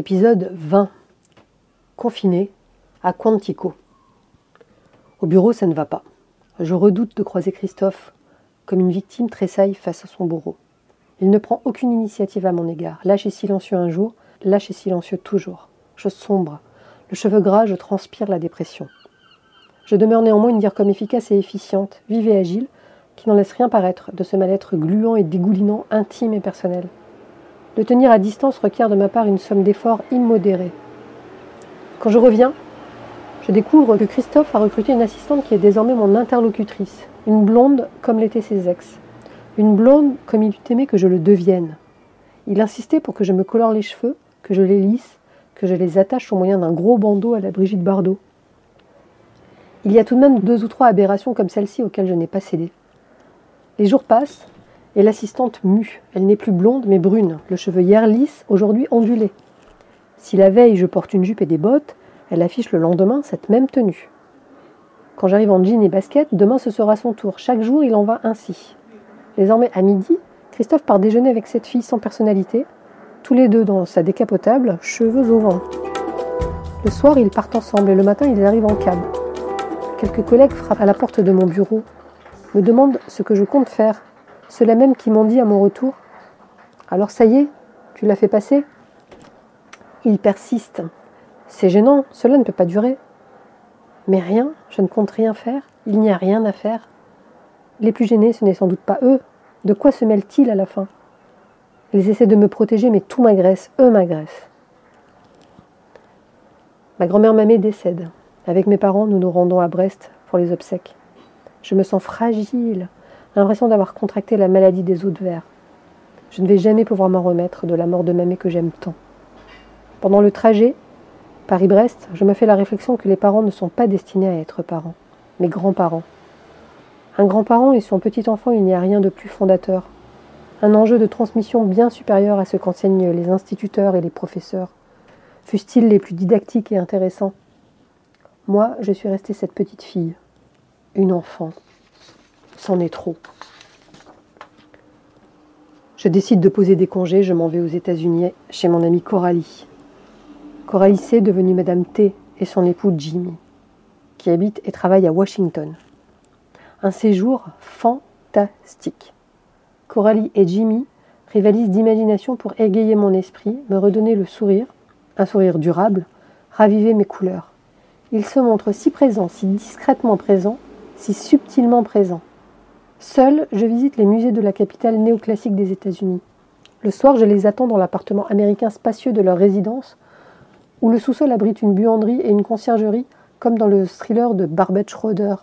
Épisode 20. Confiné à Quantico. Au bureau, ça ne va pas. Je redoute de croiser Christophe comme une victime tressaille face à son bourreau. Il ne prend aucune initiative à mon égard. Lâche et silencieux un jour, lâche et silencieux toujours. Je sombre. Le cheveu gras, je transpire la dépression. Je demeure néanmoins une dire comme efficace et efficiente, vive et agile, qui n'en laisse rien paraître de ce mal-être gluant et dégoulinant, intime et personnel. Le tenir à distance requiert de ma part une somme d'efforts immodérée. Quand je reviens, je découvre que Christophe a recruté une assistante qui est désormais mon interlocutrice, une blonde comme l'étaient ses ex, une blonde comme il eût aimé que je le devienne. Il insistait pour que je me colore les cheveux, que je les lisse, que je les attache au moyen d'un gros bandeau à la Brigitte Bardot. Il y a tout de même deux ou trois aberrations comme celle-ci auxquelles je n'ai pas cédé. Les jours passent, et l'assistante mue. Elle n'est plus blonde mais brune, le cheveu hier lisse, aujourd'hui ondulé. Si la veille je porte une jupe et des bottes, elle affiche le lendemain cette même tenue. Quand j'arrive en jean et basket, demain ce sera son tour. Chaque jour il en va ainsi. Désormais à midi, Christophe part déjeuner avec cette fille sans personnalité, tous les deux dans sa décapotable, cheveux au vent. Le soir, ils partent ensemble et le matin, ils arrivent en cab. Quelques collègues frappent à la porte de mon bureau, me demandent ce que je compte faire ceux-là même qui m'ont dit à mon retour Alors ça y est, tu l'as fait passer Il persiste. C'est gênant, cela ne peut pas durer. Mais rien, je ne compte rien faire, il n'y a rien à faire. Les plus gênés, ce n'est sans doute pas eux. De quoi se mêlent-ils à la fin? Ils essaient de me protéger, mais tout m'agresse, eux m'agressent. Ma grand-mère Mamé décède. Avec mes parents, nous nous rendons à Brest pour les obsèques. Je me sens fragile, l'impression d'avoir contracté la maladie des os de verre. Je ne vais jamais pouvoir m'en remettre de la mort de mamie que j'aime tant. Pendant le trajet, Paris-Brest, je me fais la réflexion que les parents ne sont pas destinés à être parents, mais grands-parents. Un grand-parent et son petit enfant, il n'y a rien de plus fondateur. Un enjeu de transmission bien supérieur à ce qu'enseignent les instituteurs et les professeurs, fussent-ils les plus didactiques et intéressants? Moi, je suis restée cette petite fille, une enfant c'en est trop. Je décide de poser des congés, je m'en vais aux États-Unis chez mon amie Coralie. Coralie C, devenue Madame T, et son époux Jimmy, qui habite et travaille à Washington. Un séjour fantastique. Coralie et Jimmy rivalisent d'imagination pour égayer mon esprit, me redonner le sourire, un sourire durable, raviver mes couleurs. Ils se montrent si présents, si discrètement présents, si subtilement présents. Seul, je visite les musées de la capitale néoclassique des États-Unis. Le soir, je les attends dans l'appartement américain spacieux de leur résidence, où le sous-sol abrite une buanderie et une conciergerie, comme dans le thriller de Barbette Schroeder.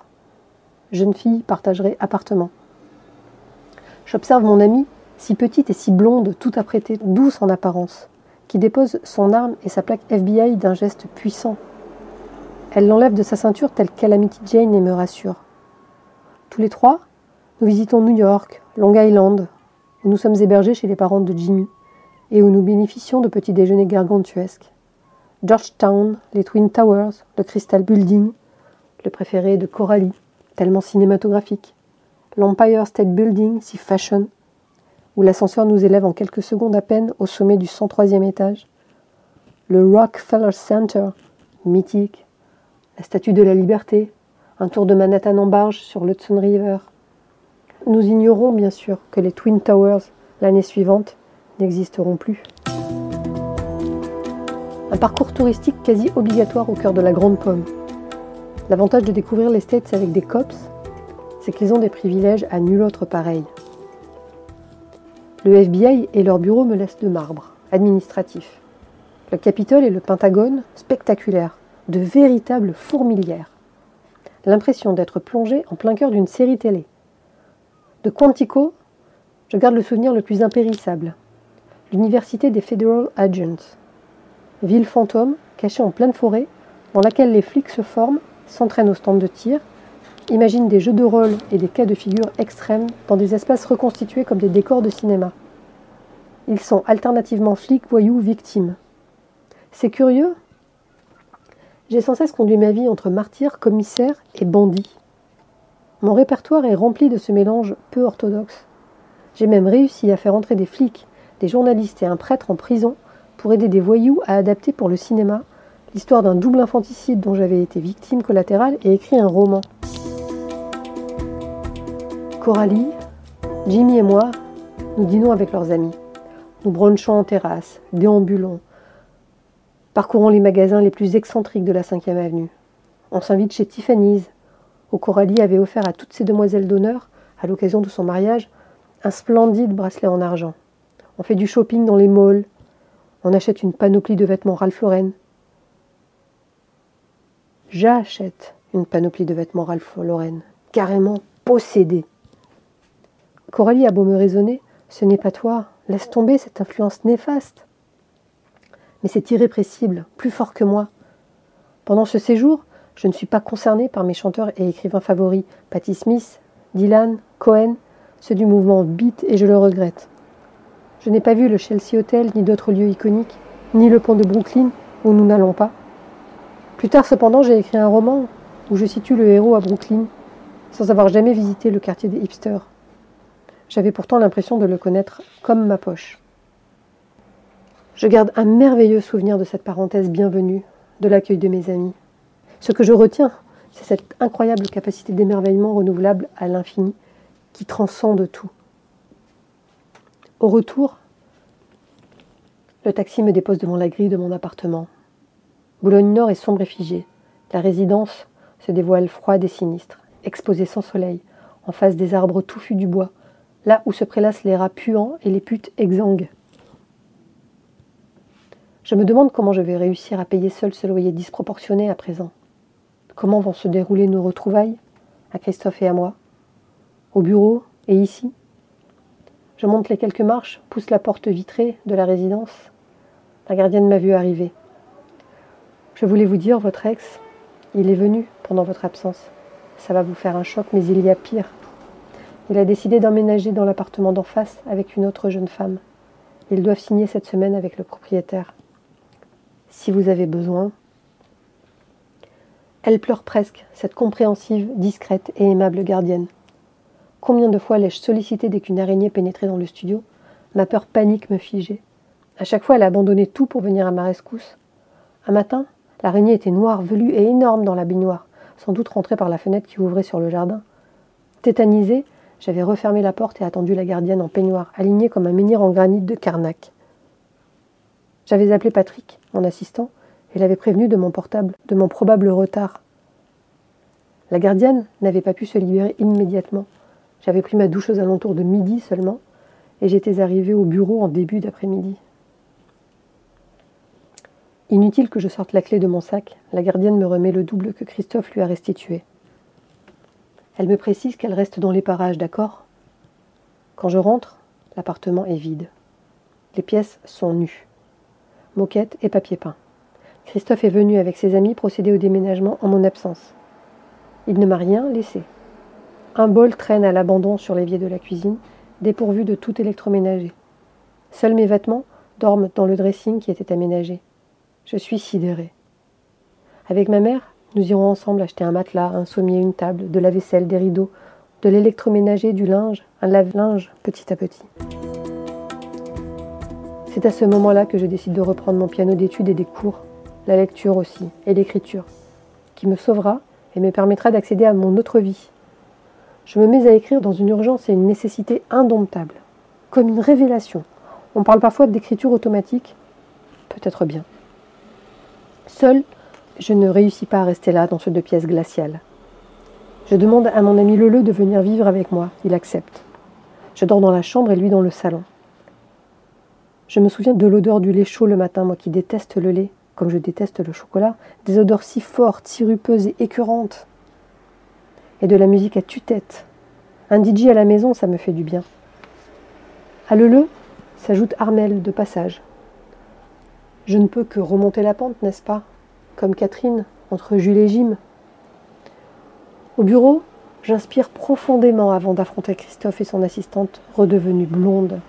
Jeune fille partagerait appartement. J'observe mon amie, si petite et si blonde, tout apprêtée, douce en apparence, qui dépose son arme et sa plaque FBI d'un geste puissant. Elle l'enlève de sa ceinture telle Calamity Jane et me rassure. Tous les trois, nous visitons New York, Long Island, où nous sommes hébergés chez les parents de Jimmy et où nous bénéficions de petits déjeuners gargantuesques. Georgetown, les Twin Towers, le Crystal Building, le préféré de Coralie, tellement cinématographique. L'Empire State Building, si fashion, où l'ascenseur nous élève en quelques secondes à peine au sommet du 103e étage. Le Rockefeller Center, mythique. La Statue de la Liberté, un tour de Manhattan en barge sur l'Hudson River. Nous ignorons bien sûr que les Twin Towers, l'année suivante, n'existeront plus. Un parcours touristique quasi obligatoire au cœur de la Grande Pomme. L'avantage de découvrir les States avec des cops, c'est qu'ils ont des privilèges à nul autre pareil. Le FBI et leur bureau me laissent de marbre, administratif. Le Capitole et le Pentagone, spectaculaires, de véritables fourmilières. L'impression d'être plongé en plein cœur d'une série télé. De Quantico, je garde le souvenir le plus impérissable. L'université des Federal Agents. Ville fantôme, cachée en pleine forêt, dans laquelle les flics se forment, s'entraînent au stand de tir, imaginent des jeux de rôle et des cas de figure extrêmes dans des espaces reconstitués comme des décors de cinéma. Ils sont alternativement flics, voyous, victimes. C'est curieux? J'ai sans cesse conduit ma vie entre martyr, commissaire et bandit. Mon répertoire est rempli de ce mélange peu orthodoxe. J'ai même réussi à faire entrer des flics, des journalistes et un prêtre en prison pour aider des voyous à adapter pour le cinéma l'histoire d'un double infanticide dont j'avais été victime collatérale et écrit un roman. Coralie, Jimmy et moi, nous dînons avec leurs amis. Nous brunchons en terrasse, déambulons, parcourons les magasins les plus excentriques de la 5e avenue. On s'invite chez Tiffany's, où Coralie avait offert à toutes ses demoiselles d'honneur, à l'occasion de son mariage, un splendide bracelet en argent. On fait du shopping dans les malls. On achète une panoplie de vêtements Ralph Lauren. J'achète une panoplie de vêtements Ralph Lauren, carrément possédée. Coralie a beau me raisonner, ce n'est pas toi, laisse tomber cette influence néfaste. Mais c'est irrépressible, plus fort que moi. Pendant ce séjour, je ne suis pas concernée par mes chanteurs et écrivains favoris, Patti Smith, Dylan, Cohen, ceux du mouvement Beat, et je le regrette. Je n'ai pas vu le Chelsea Hotel ni d'autres lieux iconiques, ni le pont de Brooklyn où nous n'allons pas. Plus tard, cependant, j'ai écrit un roman où je situe le héros à Brooklyn, sans avoir jamais visité le quartier des hipsters. J'avais pourtant l'impression de le connaître comme ma poche. Je garde un merveilleux souvenir de cette parenthèse bienvenue, de l'accueil de mes amis. Ce que je retiens, c'est cette incroyable capacité d'émerveillement renouvelable à l'infini qui transcende tout. Au retour, le taxi me dépose devant la grille de mon appartement. Boulogne-Nord est sombre et figée. La résidence se dévoile froide et sinistre, exposée sans soleil, en face des arbres touffus du bois, là où se prélassent les rats puants et les putes exsangues. Je me demande comment je vais réussir à payer seul ce loyer disproportionné à présent. Comment vont se dérouler nos retrouvailles, à Christophe et à moi, au bureau et ici je monte les quelques marches, pousse la porte vitrée de la résidence. La gardienne m'a vu arriver. Je voulais vous dire, votre ex, il est venu pendant votre absence. Ça va vous faire un choc, mais il y a pire. Il a décidé d'emménager dans l'appartement d'en face avec une autre jeune femme. Ils doivent signer cette semaine avec le propriétaire. Si vous avez besoin. Elle pleure presque, cette compréhensive, discrète et aimable gardienne. Combien de fois l'ai-je sollicité dès qu'une araignée pénétrait dans le studio? Ma peur panique me figeait. À chaque fois, elle abandonnait tout pour venir à ma rescousse. Un matin, l'araignée était noire, velue et énorme dans la baignoire, sans doute rentrée par la fenêtre qui ouvrait sur le jardin. Tétanisée, j'avais refermé la porte et attendu la gardienne en peignoir, alignée comme un menhir en granit de Carnac. J'avais appelé Patrick, mon assistant, et l'avais prévenu de mon portable, de mon probable retard. La gardienne n'avait pas pu se libérer immédiatement. J'avais pris ma douche aux alentours de midi seulement, et j'étais arrivée au bureau en début d'après-midi. Inutile que je sorte la clé de mon sac, la gardienne me remet le double que Christophe lui a restitué. Elle me précise qu'elle reste dans les parages, d'accord? Quand je rentre, l'appartement est vide. Les pièces sont nues. Moquette et papier peint. Christophe est venu avec ses amis procéder au déménagement en mon absence. Il ne m'a rien laissé. Un bol traîne à l'abandon sur l'évier de la cuisine, dépourvu de tout électroménager. Seuls mes vêtements dorment dans le dressing qui était aménagé. Je suis sidérée. Avec ma mère, nous irons ensemble acheter un matelas, un sommier, une table, de la vaisselle, des rideaux, de l'électroménager, du linge, un lave-linge, petit à petit. C'est à ce moment-là que je décide de reprendre mon piano d'études et des cours, la lecture aussi, et l'écriture, qui me sauvera et me permettra d'accéder à mon autre vie, je me mets à écrire dans une urgence et une nécessité indomptable, comme une révélation. On parle parfois d'écriture automatique, peut-être bien. Seul, je ne réussis pas à rester là dans ce deux pièces glaciales. Je demande à mon ami Leleu de venir vivre avec moi. Il accepte. Je dors dans la chambre et lui dans le salon. Je me souviens de l'odeur du lait chaud le matin, moi qui déteste le lait, comme je déteste le chocolat, des odeurs si fortes, sirupeuses et écœurantes. Et de la musique à tue-tête. Un DJ à la maison, ça me fait du bien. À Leleu s'ajoute Armel de passage. Je ne peux que remonter la pente, n'est-ce pas? Comme Catherine, entre Jules et Jim. Au bureau, j'inspire profondément avant d'affronter Christophe et son assistante redevenue blonde.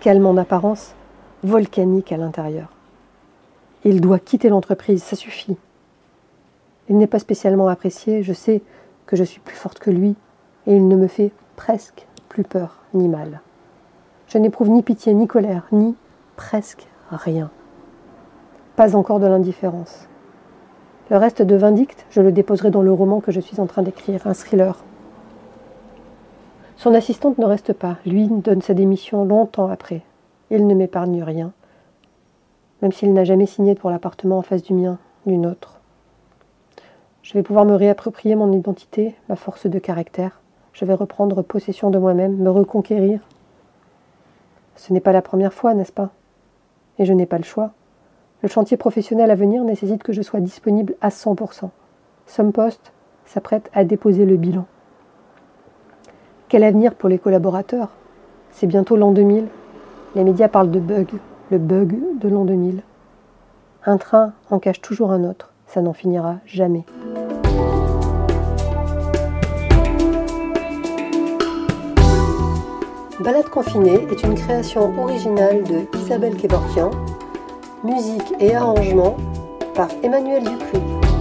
Calme en apparence, volcanique à l'intérieur. Il doit quitter l'entreprise, ça suffit. Il n'est pas spécialement apprécié, je sais que je suis plus forte que lui, et il ne me fait presque plus peur ni mal. Je n'éprouve ni pitié, ni colère, ni presque rien. Pas encore de l'indifférence. Le reste de Vindicte, je le déposerai dans le roman que je suis en train d'écrire, un thriller. Son assistante ne reste pas. Lui donne sa démission longtemps après. Il ne m'épargne rien, même s'il n'a jamais signé pour l'appartement en face du mien, d'une autre. Je vais pouvoir me réapproprier mon identité, ma force de caractère. Je vais reprendre possession de moi-même, me reconquérir. Ce n'est pas la première fois, n'est-ce pas? Et je n'ai pas le choix. Le chantier professionnel à venir nécessite que je sois disponible à 100%. Post s'apprête à déposer le bilan. Quel avenir pour les collaborateurs? C'est bientôt l'an 2000. Les médias parlent de bug, le bug de l'an 2000. Un train en cache toujours un autre, ça n'en finira jamais. Balade confinée est une création originale de Isabelle Kevorkian, musique et arrangement par Emmanuel Dupuis.